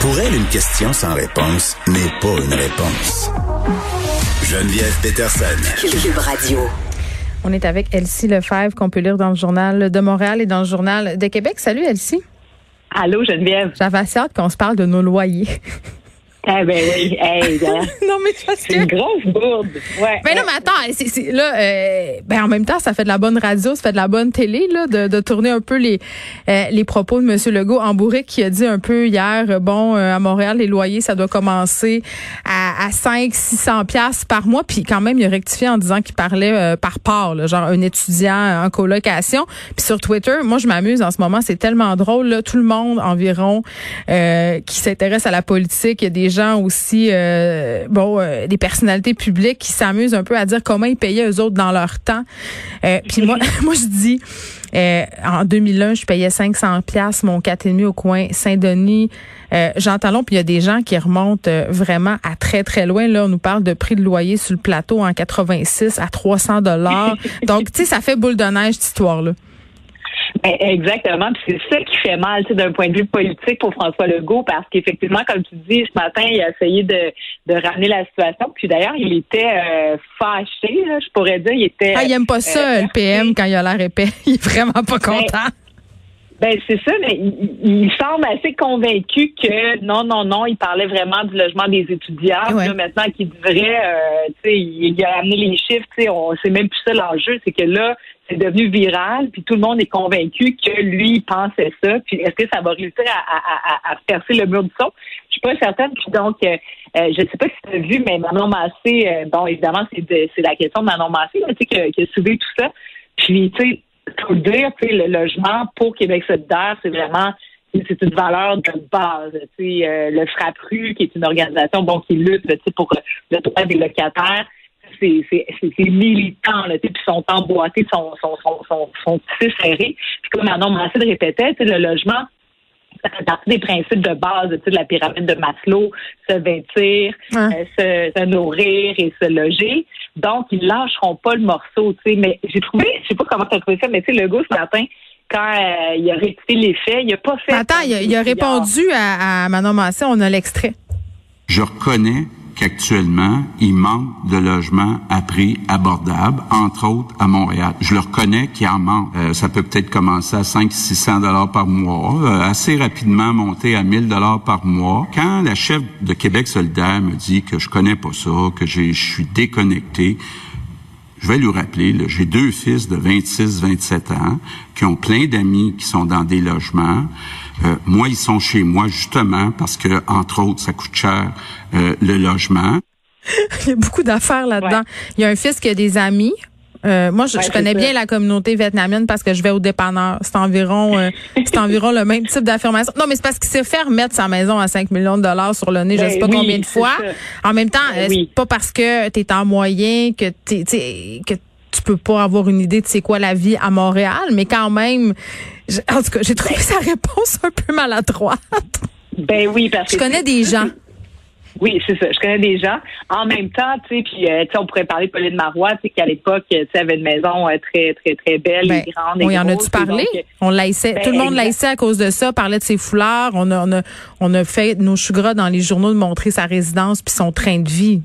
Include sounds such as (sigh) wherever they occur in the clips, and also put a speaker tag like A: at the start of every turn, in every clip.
A: Pour elle, une question sans réponse n'est pas une réponse. Geneviève Peterson.
B: Cube Radio.
C: On est avec Elsie Lefebvre qu'on peut lire dans le journal de Montréal et dans le journal de Québec. Salut Elsie.
D: Allô Geneviève.
C: J'avais assez hâte qu'on se parle de nos loyers. (laughs)
D: Ah ben oui, (laughs) hey,
C: non mais parce
D: c'est une grosse bourde. Ouais.
C: Ben non mais attends, c'est, c'est, là, euh, ben en même temps ça fait de la bonne radio, ça fait de la bonne télé là, de, de tourner un peu les euh, les propos de Monsieur Legault en bourrique qui a dit un peu hier, euh, bon à Montréal les loyers ça doit commencer à, à 5 600 pièces par mois, puis quand même il a rectifié en disant qu'il parlait par part, là, genre un étudiant en colocation. Puis sur Twitter, moi je m'amuse en ce moment, c'est tellement drôle là, tout le monde environ qui s'intéresse à la politique, il y a des gens aussi, euh, bon, euh, des personnalités publiques qui s'amusent un peu à dire comment ils payaient eux autres dans leur temps. Euh, puis moi, (laughs) moi je dis, en 2001, je payais 500 pièces mon 4,5 au coin Saint-Denis. Jean Talon, puis il y a des gens qui remontent vraiment à très très loin. Là, on nous parle de prix de loyer sur le plateau en 86 à 300 dollars. (laughs) Donc, tu sais, ça fait boule de neige cette histoire là.
D: Ben, exactement. c'est ça qui fait mal d'un point de vue politique pour François Legault, parce qu'effectivement, comme tu dis, ce matin, il a essayé de, de ramener la situation. Puis d'ailleurs, il était euh, fâché, je pourrais dire. Il était.
C: Ah, il aime pas ça, euh, le PM, quand il a l'air épais. (laughs) Il est vraiment pas ben, content.
D: Ben, c'est ça, mais il, semble assez convaincu que non, non, non, il parlait vraiment du logement des étudiants. maintenant qu'il devrait, euh, tu sais, il a amené les chiffres, tu sais, on sait même plus ça l'enjeu, c'est que là, c'est devenu viral, puis tout le monde est convaincu que lui pensait ça. Puis est-ce que ça va réussir à, percer le mur du son? Je suis pas certaine. Puis donc, euh, euh, je ne sais pas si tu as vu, mais Manon Massé, euh, bon, évidemment, c'est c'est la question de Manon Massé, tu sais, qui, a suivi tout ça. Puis, tu sais, pour dire, tu sais, le logement pour Québec solidaire, c'est vraiment c'est une valeur de base. Tu sais, le FRAPRU, qui est une organisation bon, qui lutte tu sais, pour le droit des locataires c'est militant, là, puis sont emboîtés, sont, sont, sont, sont, sont serrés. Puis comme Manon Massé le répétait, le logement, ça fait partie des principes de base de la pyramide de Maslow, se vêtir, euh, se, nourrir et se loger. Donc, ils lâcheront pas le morceau, tu sais. Mais j'ai trouvé, je sais pas comment tu as trouvé ça, mais tu sais, le goût ce matin, quand euh, il a rectifié les faits, il a pas fait...
C: Attends, il a, répondu à, à Manon Massé, on a l'extrait.
E: Je reconnais qu'actuellement, il manque de logements à prix abordable, entre autres à Montréal. Je le reconnais qu'il en manque. Euh, ça peut peut-être commencer à 500-600 dollars par mois, euh, assez rapidement monter à 1000 dollars par mois. Quand la chef de Québec solidaire me dit que je connais pas ça, que je suis déconnecté, je vais lui rappeler, j'ai deux fils de 26-27 ans qui ont plein d'amis qui sont dans des logements. Euh, moi, ils sont chez moi justement parce que, entre autres, ça coûte cher euh, le logement. (laughs)
C: Il y a beaucoup d'affaires là-dedans. Il y a un fils qui a des amis. Euh, moi, je, connais bien la communauté vietnamienne parce que je vais au dépanneur. C'est environ, (laughs) c'est environ le même type d'affirmation. Non, mais c'est parce qu'il s'est fait remettre sa maison à 5 millions de dollars sur le nez, je ben sais pas combien de fois. En même temps, ben c'est pas parce que tu es en moyen que tu que tu peux pas avoir une idée de c'est quoi la vie à Montréal, mais quand même, en tout cas, j'ai trouvé sa réponse un peu maladroite.
D: Ben oui, parce
C: que... Je connais des gens.
D: Oui, c'est ça. Je connais des gens. En même temps, tu sais, puis euh, tu sais, on pourrait parler de Pauline Marois, tu sais, qu'à l'époque, tu sais, avait une maison euh, très, très, très belle
C: ben,
D: et grande.
C: Oui, en as-tu parlé? on laissait, ben, tout le monde laissait à cause de ça, parlait de ses foulards. On a, on a, on a fait nos choux dans les journaux de montrer sa résidence puis son train de vie.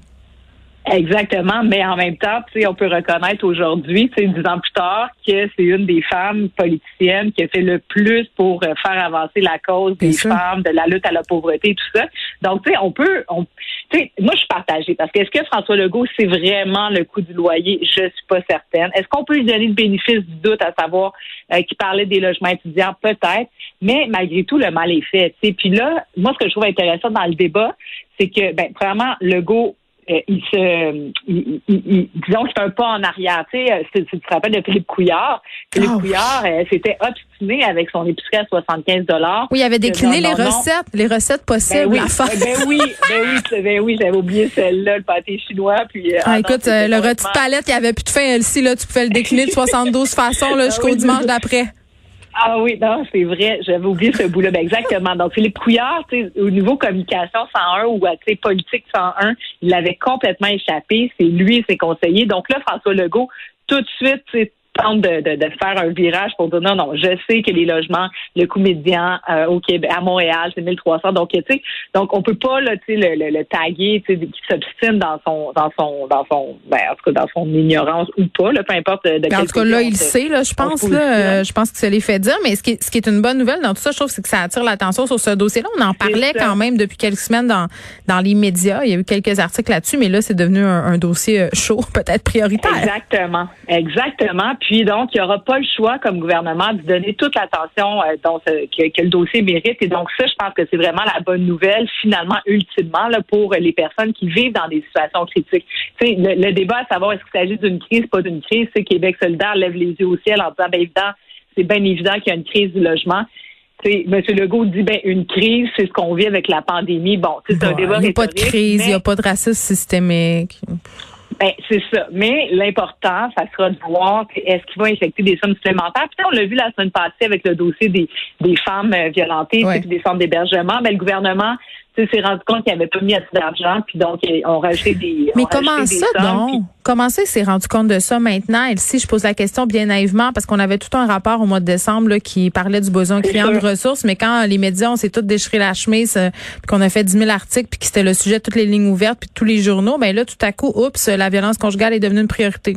D: Exactement, mais en même temps, tu sais, on peut reconnaître aujourd'hui, tu sais, dix ans plus tard, que c'est une des femmes politiciennes qui a fait le plus pour euh, faire avancer la cause des femmes, de la lutte à la pauvreté, et tout ça. Donc, tu sais, on peut, on, tu sais, moi, je suis partagée parce que est-ce que François Legault, c'est vraiment le coût du loyer? Je suis pas certaine. Est-ce qu'on peut lui donner le bénéfice du doute à savoir euh, qu'il parlait des logements étudiants? Peut-être, mais malgré tout, le mal est fait. Tu sais, puis là, moi, ce que je trouve intéressant dans le débat, c'est que, ben, vraiment, Legault euh, il se, il, il, disons que c'est un pas en arrière. Tu sais, euh, tu te rappelles de Philippe Couillard. Philippe oh. Couillard euh, s'était obstiné avec son épicerie à 75 dollars.
C: Oui, il avait décliné les recettes, les recettes possibles
D: ben oui, Ben oui, ben oui, ben oui, j'avais oublié celle-là, le pâté chinois. Puis,
C: ah, écoute, le rôti de palette, il n'y avait plus de fin, elle là, tu pouvais le décliner de (laughs) 72 façons là, ah jusqu'au dimanche d'après.
D: Ah oui, non, c'est vrai. J'avais oublié ce bout-là. Ben exactement. Donc, Philippe Couillard, au niveau communication 101 ou politique 101, il avait complètement échappé. C'est lui et ses conseillers. Donc là, François Legault, tout de suite, tente de, de, de, faire un virage pour dire non, non, je sais que les logements, le coût médian euh, au Québec, à Montréal, c'est 1300. Donc, tu sais, donc on peut pas là, tu sais, le, le, taguer, tu sais, qui s'obstine dans son, dans son, dans son, ben, en tout cas, dans son ignorance ou pas, là, peu importe. De
C: en tout cas, là, il sait, là, je pense, là, je pense que ça les fait dire. Mais ce qui, est, ce qui est une bonne nouvelle dans tout ça, je trouve, c'est que ça attire l'attention sur ce dossier-là. On en parlait quand même depuis quelques semaines dans, dans les médias. Il y a eu quelques articles là-dessus, mais là, c'est devenu un, un dossier euh, chaud, (laughs) peut-être prioritaire.
D: Exactement, exactement. Puis donc, il n'y aura pas le choix comme gouvernement de donner toute l'attention euh, que, que, le dossier mérite. Et donc ça, je pense que c'est vraiment la bonne nouvelle, finalement, ultimement, là, pour les personnes qui vivent dans des situations critiques. Tu sais, le, débat à savoir est-ce qu'il s'agit d'une crise, pas d'une crise, c'est Québec solidaire lève les yeux au ciel en disant, ben évident, c'est bien évident qu'il y a une crise du logement. M. Legault dit ben une crise, c'est ce qu'on vit avec la pandémie. Bon, c'est un débat.
C: Il n'y a pas de crise, il n'y a pas de racisme systémique.
D: Ben, c'est ça. Mais l'important, ça sera de voir est-ce qu'il va infecter des sommes supplémentaires. Puis on l'a vu la semaine passée avec le dossier des, des femmes euh, violentées, et des centres d'hébergement. Ben, le gouvernement s'est rendu compte qu'il avait pas mis assez d'argent, puis donc on rajouté des.
C: Mais comment ça, donc? Comment ça, il s'est rendu compte de ça maintenant? Et si je pose la question bien naïvement, parce qu'on avait tout un rapport au mois de décembre qui parlait du besoin criant de ressources, mais quand les médias, on s'est tous déchiré la chemise, euh, puis qu'on a fait 10 000 articles, puis que c'était le sujet de toutes les lignes ouvertes, puis tous les journaux, ben là, tout à coup, oups, la violence conjugale est devenue une priorité.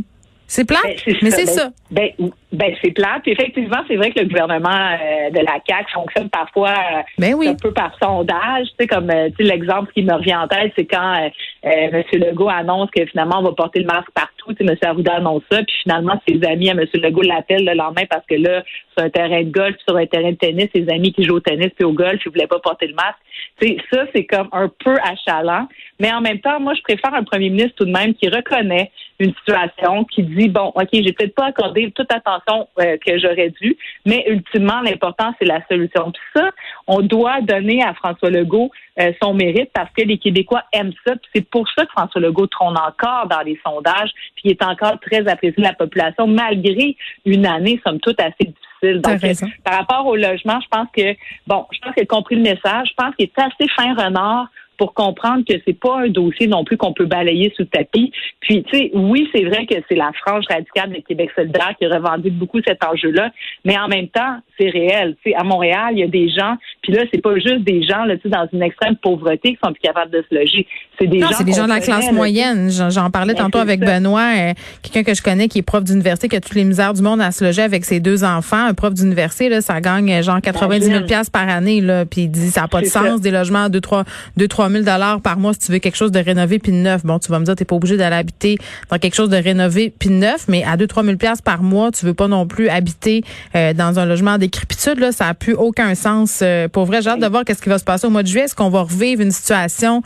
C: C'est plat, ben, mais c'est ça.
D: Ben, ben c'est plat. Puis effectivement, c'est vrai que le gouvernement euh, de la CAQ fonctionne parfois euh,
C: ben
D: un peu par sondage. Tu sais, comme euh, tu sais, l'exemple qui me revient en tête, c'est quand M. Legault annonce que finalement on va porter le masque partout. Sais, M. Arruda annonce ça, puis finalement ses amis à M. Legault l'appellent le lendemain parce que là, sur un terrain de golf, sur un terrain de tennis, ses amis qui jouent au tennis puis au golf, ils voulaient pas porter le masque. Ça c'est comme un peu achalant. Mais en même temps, moi, je préfère un premier ministre tout de même qui reconnaît une situation, qui dit bon, ok, j'ai peut-être pas accordé toute attention euh, que j'aurais dû, mais ultimement, l'important c'est la solution. Puis ça, on doit donner à François Legault euh, son mérite parce que les Québécois aiment ça. c'est pour ça que François Legault trône encore dans les sondages, puis est encore très apprécié de la population malgré une année, somme toute, assez difficile. Donc, par rapport au logement, je pense que bon, je pense qu'il a compris le message. Je pense qu'il est assez fin renard pour comprendre que c'est pas un dossier non plus qu'on peut balayer sous le tapis. Puis, tu sais, oui, c'est vrai que c'est la frange radicale de Québec solidaire qui revendique beaucoup cet enjeu-là, mais en même temps, c'est réel. Tu sais, à Montréal, il y a des gens, puis là, c'est pas juste des gens là, tu dans une extrême pauvreté qui sont plus capables de se loger. C'est des
C: non, c'est des gens de la classe moyenne. J'en parlais ben, tantôt avec Benoît, euh, quelqu'un que je connais qui est prof d'université, qui a toutes les misères du monde à se loger avec ses deux enfants. Un prof d'université, là, ça gagne euh, genre 90 000 par année, là, puis il dit ça n'a pas de sens, des logements à 2 3 2 3 000 dollars par mois si tu veux quelque chose de rénové puis de neuf. Bon, tu vas me dire t'es pas obligé d'aller habiter dans quelque chose de rénové puis de neuf, mais à 2 3 000 par mois, tu veux pas non plus habiter euh, dans un logement en décrépitude là, ça a plus aucun sens pour vrai. J'ai hâte de voir qu'est-ce qui va se passer au mois de juillet, est-ce qu'on va revivre une situation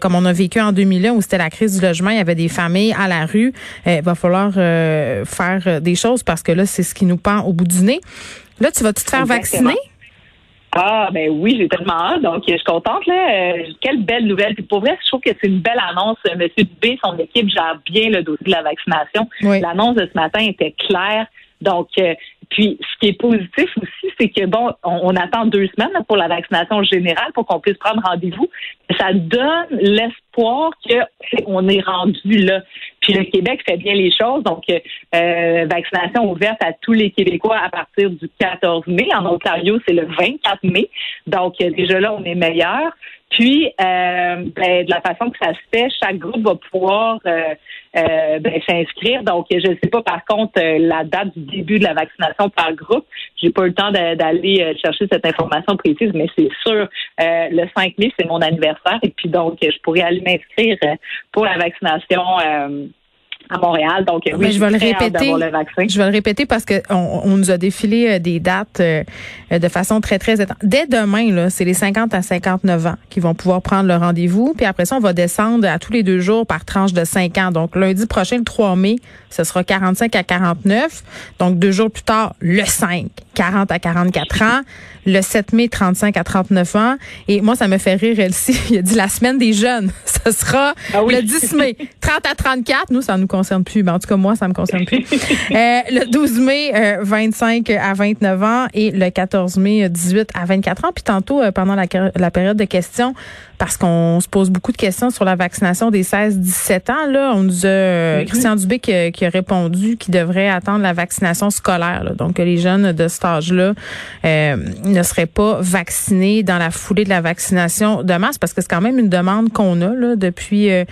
C: comme on a vécu en 2001 où c'était la crise du logement, il y avait des familles à la rue. il va falloir faire des choses parce que là c'est ce qui nous pend au bout du nez. Là, tu vas te faire vacciner?
D: Ah, ben oui, j'ai tellement hâte. Donc, je suis contente. Là. Euh, quelle belle nouvelle. Puis pour vrai, je trouve que c'est une belle annonce. Monsieur Dubé, son équipe gère bien le dossier de la vaccination. L'annonce de ce matin était claire. Donc, euh, puis ce qui est positif aussi, c'est que bon, on, attend deux semaines pour la vaccination générale pour qu'on puisse prendre rendez-vous. Ça donne l'espoir qu'on est rendu là. Puis le Québec fait bien les choses. Donc, euh, vaccination ouverte à tous les Québécois à partir du 14 mai. En Ontario, c'est le 24 mai. Donc, déjà là, on est meilleur. Puis, euh, ben, de la façon que ça se fait, chaque groupe va pouvoir euh, euh, ben, s'inscrire. Donc, je ne sais pas par contre la date du début de la vaccination par groupe. J'ai pas eu le temps d'aller chercher cette information précise, mais c'est sûr, le 5 mai, c'est mon anniversaire. Et puis donc, je pourrais aller m'inscrire pour la vaccination à Montréal. Donc, oui, je vais le répéter.
C: Je vais le répéter parce que on, nous a défilé euh, des dates euh, de façon très très dès demain là, c'est les 50 à 59 ans qui vont pouvoir prendre le rendez-vous, puis après ça on va descendre à tous les deux jours par tranche de 5 ans. Donc lundi prochain le 3 mai, ce sera 45 à 49. Donc deux jours plus tard, le 5, 40 à 44 ans. Le 7 mai, 35 à 39 ans. Et moi, ça me fait rire, Elsie. (laughs) Il a dit la semaine des jeunes. (laughs) Ce sera ah le 10 mai. 30 à 34. Nous, ça nous concerne plus. Mais en tout cas, moi, ça me concerne plus. (laughs) euh, le 12 mai, 25 à 29 ans. Et le 14 mai, 18 à 24 ans. Puis tantôt, pendant la, la période de questions, parce qu'on se pose beaucoup de questions sur la vaccination des 16-17 ans. Là, on nous a mm-hmm. Christian Dubé qui, a répondu qu'il devrait attendre la vaccination scolaire. Donc, les jeunes de cet âge-là euh, ne seraient pas vaccinés dans la foulée de la vaccination de masse, parce que c'est quand même une demande qu'on a là, depuis euh,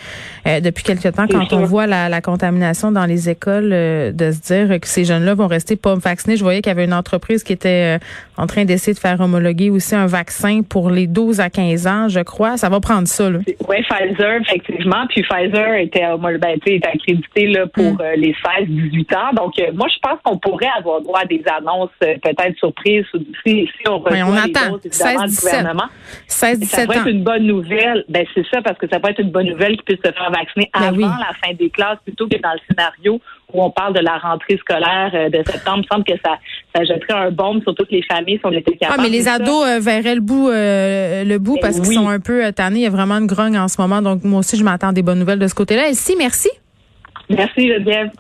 C: euh depuis quelque temps quand on voit la, la, contamination dans les écoles, euh, de se dire que ces jeunes-là vont rester pas vaccinés. Je voyais qu'il y avait une entreprise qui était en train d'essayer de faire homologuer aussi un vaccin pour les 12 à 15 ans, je crois. Ça va prendre ça.
D: Oui, Pfizer, effectivement. Puis Pfizer était, ben, était accrédité là, pour mm. euh, les 16-18 ans. Donc, euh, moi, je pense qu'on pourrait avoir droit à des annonces euh, peut-être surprises si, si on reçoit
C: on les attend. 16, du gouvernement. 16, 17
D: ça pourrait être une bonne nouvelle. Ben, c'est ça, parce que ça pourrait être une bonne nouvelle qu'ils puissent se faire vacciner ben avant la fin des classes plutôt que dans le scénario où on parle de la rentrée scolaire euh, de septembre. Il me semble que ça, ça jetterait un bombe sur toutes les familles si on était capable.
C: Ah, mais les ados euh, verraient le bout, euh, le bout ben parce qu'ils sont un peu tannés. Il y a vraiment une grogne en ce moment. Donc, moi aussi, je m'attends des bonnes nouvelles de ce côté-là. Ici, merci.
D: Merci, Geneviève.